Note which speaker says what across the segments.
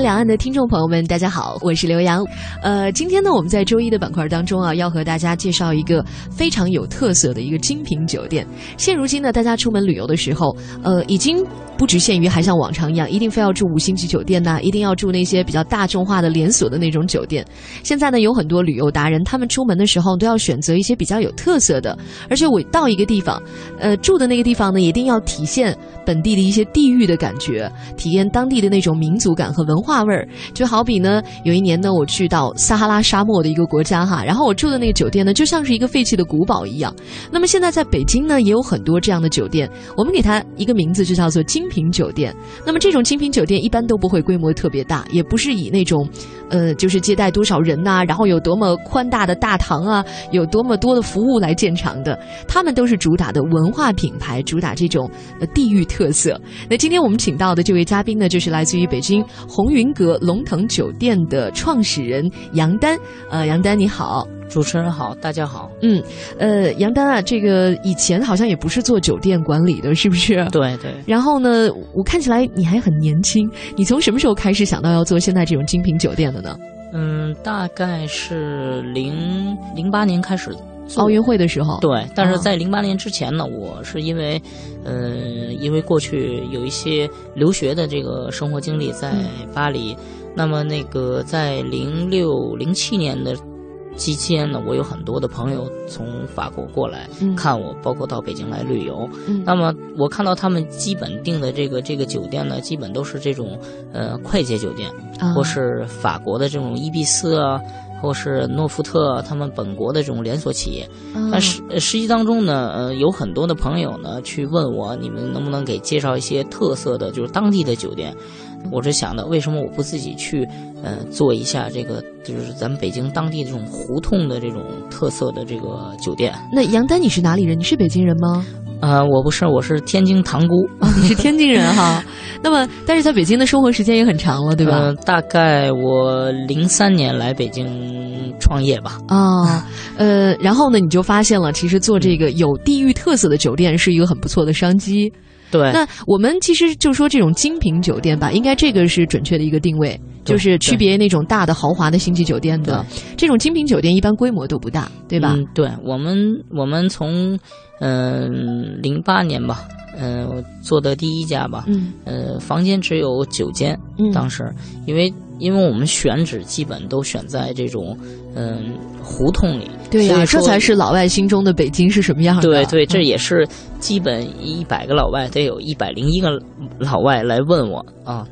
Speaker 1: 两岸的听众朋友们，大家好，我是刘洋。呃，今天呢，我们在周一的板块当中啊，要和大家介绍一个非常有特色的一个精品酒店。现如今呢，大家出门旅游的时候，呃，已经不局限于还像往常一样，一定非要住五星级酒店呐、一定要住那些比较大众化的连锁的那种酒店。现在呢，有很多旅游达人，他们出门的时候都要选择一些比较有特色的，而且我到一个地方，呃，住的那个地方呢，一定要体现本地的一些地域的感觉，体验当地的那种民族感和文化味儿。就好比呢，有一年呢，我去到撒哈拉沙漠的一个国家哈，然后我住的那个酒店呢，就像是一个废弃的古堡一样。那么现在在北京呢，也有很多这样的酒店，我们给它一个名字，就叫做精品酒店。那么这种精品酒店一般都不会规模特别大，也不是以那种，呃，就是接待多少人呐、然后有多么宽大的大堂啊，有多么多的服务来建厂的。他们都是主打的文化品牌，主打这种呃地域特色。那今天我们请到的这位嘉宾呢，就是来自于北京红云阁龙腾酒店的创始人杨丹。呃，杨丹你好。
Speaker 2: 主持人好，大家好。
Speaker 1: 嗯，呃，杨丹啊，这个以前好像也不是做酒店管理的，是不是？
Speaker 2: 对对，
Speaker 1: 然后呢，我看起来你还很年轻，你从什么时候开始想到要做现在这种精品酒店的呢？
Speaker 2: 嗯，大概是零零八年开始做
Speaker 1: 奥运会的时候。
Speaker 2: 对，但是
Speaker 1: 哦
Speaker 2: 在零八年之前呢，我是因为，呃，因为过去有一些留学的这个生活经历在巴黎，那么那个在零六零七年的期间呢，我有很多的朋友从法国过来
Speaker 1: 嗯
Speaker 2: 看我，包括到北京来旅游。
Speaker 1: 嗯
Speaker 2: 那么我看到他们基本订的这个这个酒店呢，基本都是这种呃快捷酒店，
Speaker 1: 啊
Speaker 2: 或是法国的这种伊比斯啊，或是诺福特啊他们本国的这种连锁企业。
Speaker 1: 啊
Speaker 2: 但实呃实际当中呢，呃，有很多的朋友呢去问我，你们能不能给介绍一些特色的，就是当地的酒店？我是想的，为什么我不自己去，呃，做一下这个，就是咱们北京当地这种胡同的这种特色的这个酒店？
Speaker 1: 那杨丹你是哪里人？你是北京人吗？
Speaker 2: 呃，我不是，我是天津塘沽，
Speaker 1: 哦，你是天津人哈。那么，但是在北京的生活时间也很长了，对吧？
Speaker 2: 呃大概我零三年来北京创业吧。
Speaker 1: 啊，呃，然后呢，你就发现了，其实做这个有地域特色的酒店是一个很不错的商机。
Speaker 2: 对，
Speaker 1: 那我们其实就说这种精品酒店吧，应该这个是准确的一一个定位，就是区别那种大的豪华的星级酒店的。这种精品酒店一般规模都不大，对吧？
Speaker 2: 嗯，对我们我们从嗯零八年吧，嗯、我做的第一家吧，
Speaker 1: 嗯。
Speaker 2: 呃，房间只有九间，
Speaker 1: 嗯。
Speaker 2: 当时。因为因为我们选址基本都选在这种嗯胡同里，
Speaker 1: 对呀、这才是老外心中的北京是什么样的。
Speaker 2: 对对，这
Speaker 1: 嗯
Speaker 2: 也是基本一百个老外得有一百零一个老外来问我啊，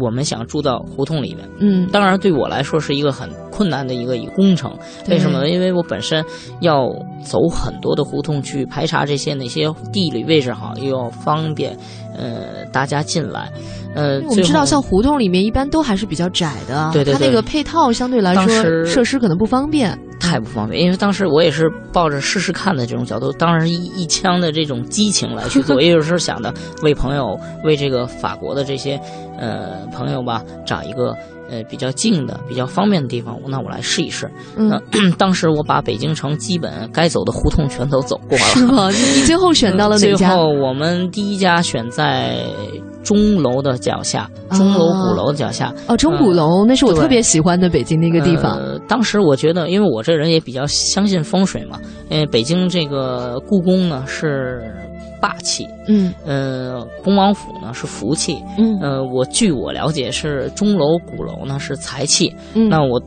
Speaker 2: 我们想住到胡同里面。
Speaker 1: 嗯，
Speaker 2: 当然，对我来说是一个很困难的一个一个工程。为什么呢？因为我本身要走很多的胡同去排查这些哪些地理位置好，又要方便呃大家进来。呃，
Speaker 1: 我们知道，像胡同里面一般都还是比较窄的啊，
Speaker 2: 对对对
Speaker 1: 它那个配套相对来说设施可能不方便。
Speaker 2: 太不方便，因为当时我也是抱着试试看的这种角度，当然一一腔的这种激情来去做，也有时候想的为朋友，为这个法国的这些呃朋友吧，找一个呃比较近的、比较方便的地方，那我来试一试。
Speaker 1: 嗯，
Speaker 2: 那 当时我把北京城基本该走的胡同全都走过了。
Speaker 1: 是吗？你你最后选到了哪家最？
Speaker 2: 后我们第一家选在钟楼的脚下，钟楼鼓楼的脚下。
Speaker 1: 哦，钟鼓楼，那是我特别喜欢的北京的一个地方。
Speaker 2: 呃，当时我觉得，因为我这人也比较相信风水嘛，因为北京这个故宫呢是霸气，
Speaker 1: 嗯
Speaker 2: 呃，恭王府呢是福气，
Speaker 1: 嗯
Speaker 2: 呃，我据我了解是钟楼鼓楼呢是财气。
Speaker 1: 嗯，
Speaker 2: 那我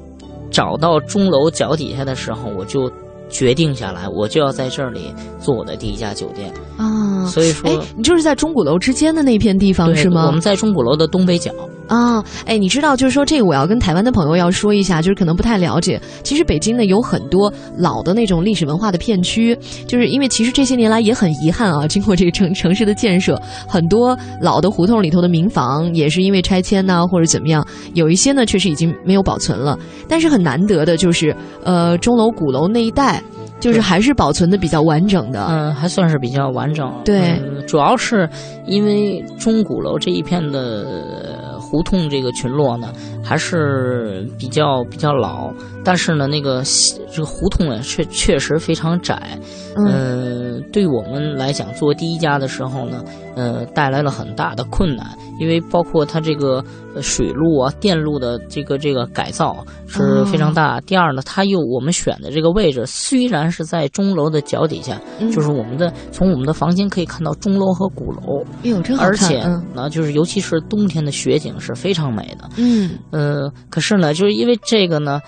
Speaker 2: 找到钟楼脚底下的时候，我就决定下来，我就要在这里做我的第一家酒店。
Speaker 1: 啊，
Speaker 2: 所以说
Speaker 1: 哎，你就是在钟鼓楼之间的那片地方
Speaker 2: 对
Speaker 1: 是吗？
Speaker 2: 我们在钟鼓楼的东北角。
Speaker 1: 啊，哎，你知道，就是说这个，我要跟台湾的朋友要说一下，就是可能不太了解。其实北京呢有很多老的那种历史文化的片区，就是因为其实这些年来也很遗憾啊，经过这个城城市的建设，很多老的胡同里头的民房也是因为拆迁呐、或者怎么样，有一些呢确实已经没有保存了。但是很难得的就是，呃，钟楼、鼓楼那一带。就是还是保存的比较完整的。
Speaker 2: 嗯，还算是比较完整。
Speaker 1: 对，
Speaker 2: 嗯主要是因为钟鼓楼这一片的呃胡同这个群落呢，还是比较比较老，但是呢，那个这个胡同呢，确确实非常窄。
Speaker 1: 嗯
Speaker 2: 呃，对我们来讲，做第一家的时候呢，呃，带来了很大的困难，因为包括它这个呃水路啊、电路的这个这个改造是非常大。第二呢，它又我们选的这个位置虽然是在钟楼的脚底下，
Speaker 1: 嗯
Speaker 2: 就是我们的从我们的房间可以看到钟楼和鼓楼，
Speaker 1: 哟，真好看。
Speaker 2: 而且
Speaker 1: 嗯
Speaker 2: 呢，就是尤其是冬天的雪景是非常美的。
Speaker 1: 嗯
Speaker 2: 呃，可是呢，就是因为这个呢，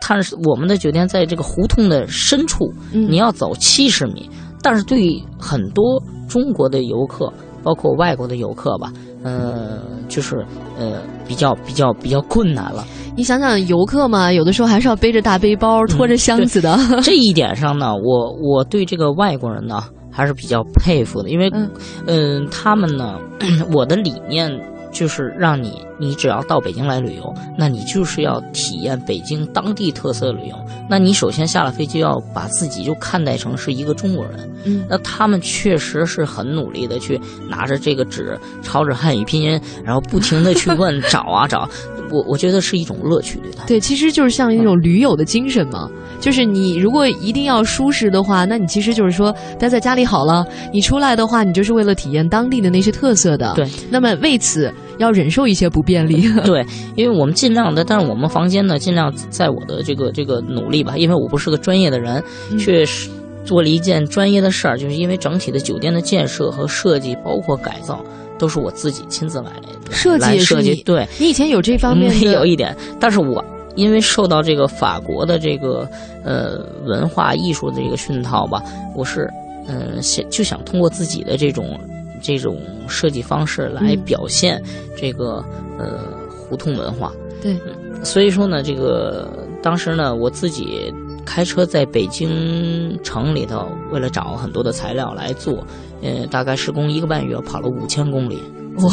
Speaker 2: 它是我们的酒店在这个胡同的深处，
Speaker 1: 嗯
Speaker 2: 你要走七十米，但是对于很多中国的游客，包括外国的游客吧，呃，就是呃比较比较比较困难了。
Speaker 1: 你想想，游客嘛，有的时候还是要背着大背包、拖着箱子的。
Speaker 2: 这一点上呢，我我对这个外国人呢还是比较佩服的，因为
Speaker 1: 嗯
Speaker 2: 嗯、他们呢，我的理念就是让你，你只要到北京来旅游，那你就是要体验北京当地特色旅游。那你首先下了飞机，要把自己就看待成是一个中国人。
Speaker 1: 嗯
Speaker 2: 那他们确实是很努力的去拿着这个纸，抄着汉语拼音，然后不停的去问 找啊找。我我觉得是一种乐趣，对他。
Speaker 1: 对，其实就是像一种驴友的精神嘛。就是你如果一定要舒适的话，那你其实就是说待在家里好了。你出来的话，你就是为了体验当地的那些特色的。
Speaker 2: 对。
Speaker 1: 那么为此要忍受一些不便利。
Speaker 2: 对，因为我们尽量的，但是我们房间呢，尽量在我的这个这个努力吧，因为我不是个专业的人，
Speaker 1: 嗯
Speaker 2: 却是做了一件专业的事儿，就是因为整体的酒店的建设和设计，包括改造，都是我自己亲自来来
Speaker 1: 设计。
Speaker 2: 设计对，
Speaker 1: 你以前有这方面
Speaker 2: 有一点，但是我因为受到这个法国的这个呃文化艺术的这个熏陶吧，我是嗯、呃想就想通过自己的这种这种设计方式来
Speaker 1: 嗯
Speaker 2: 表现这个、呃胡同文化。
Speaker 1: 对
Speaker 2: 嗯，所以说呢，这个当时呢，我自己开车在北京城里头，为了找很多的材料来做，呃，大概施工一个半月，跑了五千公里。
Speaker 1: 哇，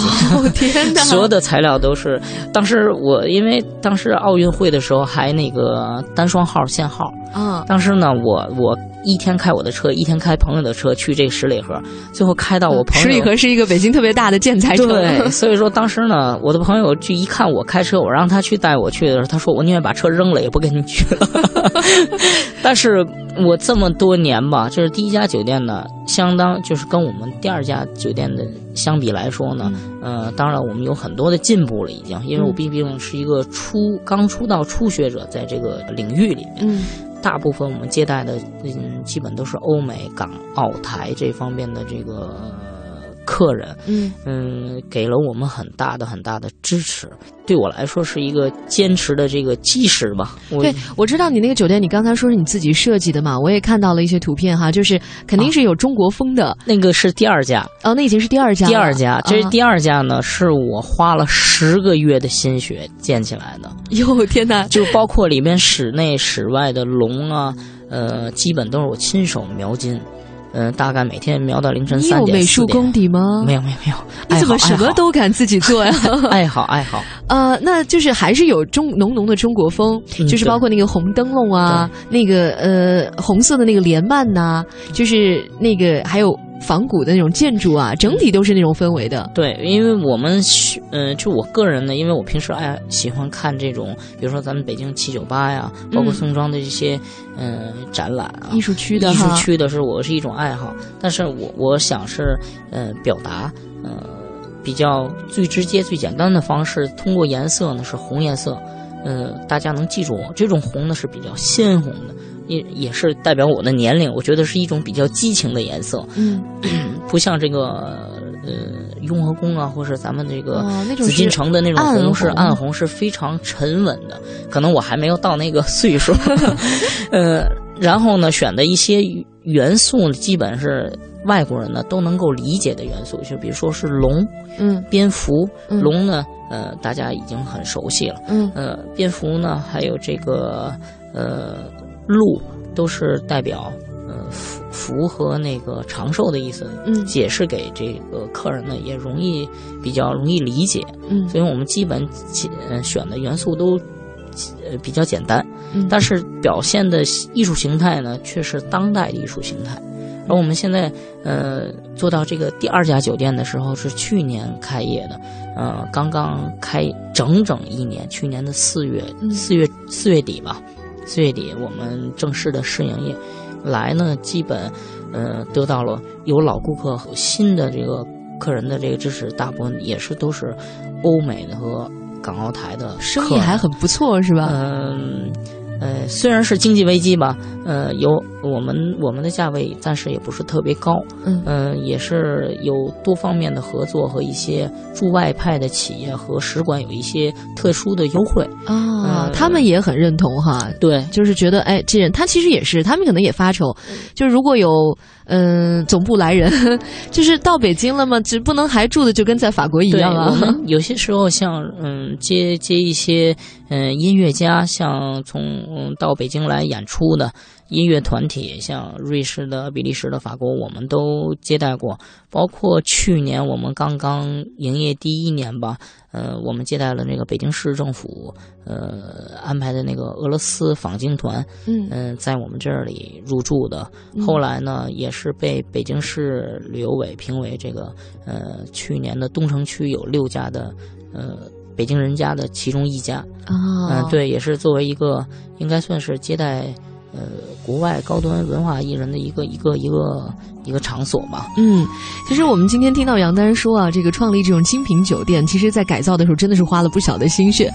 Speaker 1: 天哪！
Speaker 2: 所有的材料都是当时我因为当时奥运会的时候还那个单双号限号，
Speaker 1: 啊，
Speaker 2: 当时呢我我一天开我的车，一天开朋友的车去这十里河，最后开到我朋友
Speaker 1: 十里河是一个北京特别大的建材城。
Speaker 2: 对，所以说当时呢，我的朋友就一看我开车，我让他去带我去的时候，他说我宁愿把车扔了，也不跟你去了。但是我这么多年吧，就是第一家酒店呢，相当就是跟我们第二家酒店的相比来说呢，呃，当然我们有很多的进步了，已经，因为我
Speaker 1: 嗯
Speaker 2: 毕竟是一个初刚出道初学者，在这个领域里面。
Speaker 1: 嗯
Speaker 2: 大部分我们接待的，嗯，基本都是欧美、港澳台这方面的这个客人，
Speaker 1: 嗯
Speaker 2: 嗯，给了我们很大的很大的支持，对我来说是一个坚持的这个基石吧。我
Speaker 1: 对，我知道你那个酒店，你刚才说是你自己设计的嘛，我也看到了一些图片哈，就是肯定是有中国风的。
Speaker 2: 那个是第二家，
Speaker 1: 哦，那已经是第二家了。
Speaker 2: 第二家，这
Speaker 1: 是
Speaker 2: 第二家呢，是我花了十个月的心血建起来的，
Speaker 1: 哟天哪！
Speaker 2: 就包括里面室内、室外的龙啊，呃，基本都是我亲手描金，嗯、大概每天描到凌晨
Speaker 1: 你
Speaker 2: 三点、你
Speaker 1: 有美术。功底吗？
Speaker 2: 没有没有没有，
Speaker 1: 你怎么什么都敢自己做呀？
Speaker 2: 爱 好爱好？
Speaker 1: 呃，那就是还是有中浓浓的中国风，
Speaker 2: 嗯
Speaker 1: 就是包括那个红灯笼啊，那个呃红色的那个帘幔呐、就是那个还有仿古的那种建筑啊，整体都是那种氛围的。
Speaker 2: 对，因为我们喜，嗯、就我个人呢，因为我平时爱喜欢看这种，比如说咱们北京七九八呀，包括
Speaker 1: 嗯
Speaker 2: 宋庄的一些，嗯、展览啊，
Speaker 1: 艺术区的
Speaker 2: 艺术区的是我是一种爱好，但是我我想是，呃，表达，呃，比较最直接、最简单的方式，通过颜色呢是红颜色，呃，大家能记住我。这种红呢是比较鲜红的，也也是代表我的年龄，我觉得是一种比较激情的颜色，
Speaker 1: 嗯，
Speaker 2: 不像这个呃雍和宫啊，或是咱们这个紫禁城的那种红是
Speaker 1: 红
Speaker 2: 暗红，是非常沉稳的。可能我还没有到那个 岁数，呃，然后呢，选的一些元素呢，基本是外国人呢都能够理解的元素，就比如说是龙、
Speaker 1: 嗯
Speaker 2: 蝙蝠，
Speaker 1: 嗯
Speaker 2: 龙呢，呃，大家已经很熟悉了。
Speaker 1: 嗯
Speaker 2: 呃，蝙蝠呢，还有这个呃鹿，都是代表呃福福和那个长寿的意思。
Speaker 1: 嗯
Speaker 2: 解释给这个客人呢，也容易比较容易理解。
Speaker 1: 嗯
Speaker 2: 所以我们基本呃选的元素都呃比较简单。
Speaker 1: 嗯
Speaker 2: 但是表现的艺术形态呢，却是当代的艺术形态。而我们现在呃做到这个第二家酒店的时候，是去年开业的，呃，刚刚开整整一年，去年的四月
Speaker 1: 嗯
Speaker 2: 四月四月底吧，四月底我们正式的试营业，来呢基本呃得到了有老顾客和新的这个客人的这个支持，大部分也是都是欧美的和港澳台的
Speaker 1: 生意还很不错是吧？
Speaker 2: 嗯，呃，虽然是经济危机吧，呃，有我们我们的价位暂时也不是特别高，
Speaker 1: 嗯
Speaker 2: 呃，也是有多方面的合作和一些驻外派的企业和使馆有一些特殊的优惠。
Speaker 1: 啊，
Speaker 2: 呃
Speaker 1: 他们也很认同哈，
Speaker 2: 对，
Speaker 1: 就是觉得哎，这人他其实也是，他们可能也发愁，就是如果有嗯、总部来人，就是到北京了嘛，只不能还住的就跟在法国一，样啊
Speaker 2: 我。们 有些时候像嗯接接一些嗯音乐家，像从嗯到北京来演出的音乐团体，像瑞士的、比利时的、法国，我们都接待过。包括去年我们刚刚营业第一年吧，呃，我们接待了那个北京市政府呃安排的那个俄罗斯访京团，
Speaker 1: 嗯
Speaker 2: 嗯、在我们这里入住的。
Speaker 1: 嗯
Speaker 2: 后来呢，也是被北京市旅游委评为这个呃去年的东城区有六家的呃北京人家的其中一家。
Speaker 1: 啊，
Speaker 2: 嗯、，对，也是作为一个应该算是接待呃国外高端文化艺人的一个一个一个一个场所嘛。
Speaker 1: 嗯，其实我们今天听到杨丹说啊，这个创立这种精品酒店，其实在改造的时候真的是花了不小的心血。